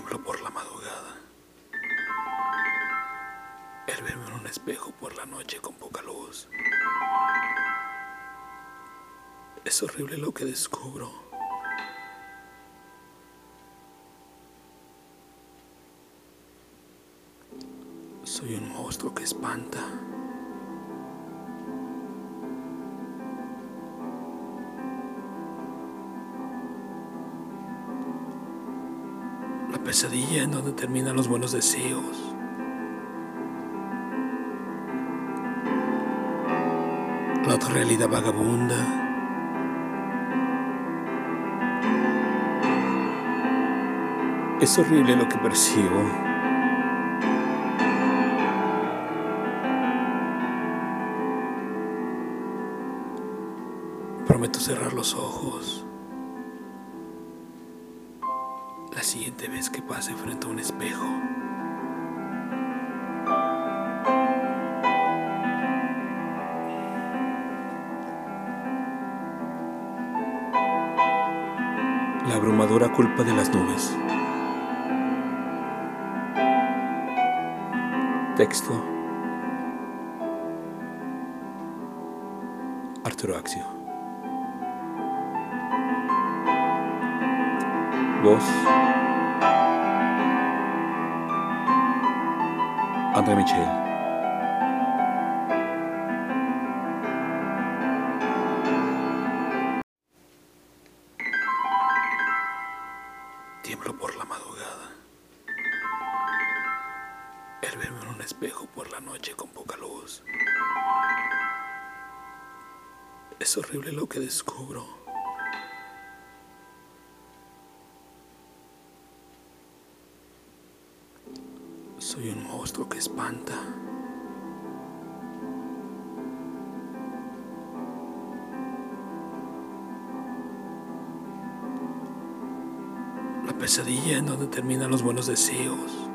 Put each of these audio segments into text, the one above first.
Tiemblo por la madrugada. El verme en un espejo por la noche con poca luz. Es horrible lo que descubro. Soy un monstruo que espanta. La pesadilla en donde terminan los buenos deseos. La otra realidad vagabunda. Es horrible lo que percibo. Prometo cerrar los ojos. Siguiente vez que pase frente a un espejo. La abrumadora culpa de las nubes. Texto. Arturo Axio. Voz. André Michel. Tiemblo por la madrugada. El verme en un espejo por la noche con poca luz. Es horrible lo que descubro. Soy un monstruo que espanta. La pesadilla en donde terminan los buenos deseos.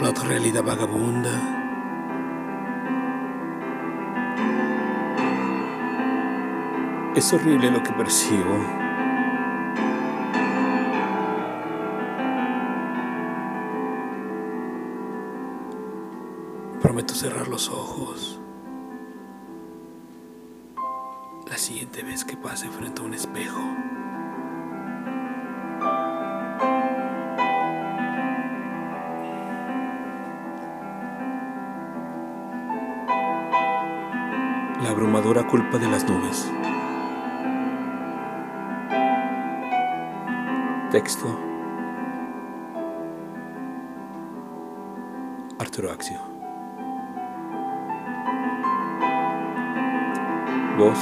La otra realidad vagabunda. Es horrible lo que percibo. Prometo cerrar los ojos. La siguiente vez que pase frente a un espejo. La abrumadora culpa de las nubes. Texto. Arturo Axio. Voz.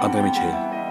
André Michel.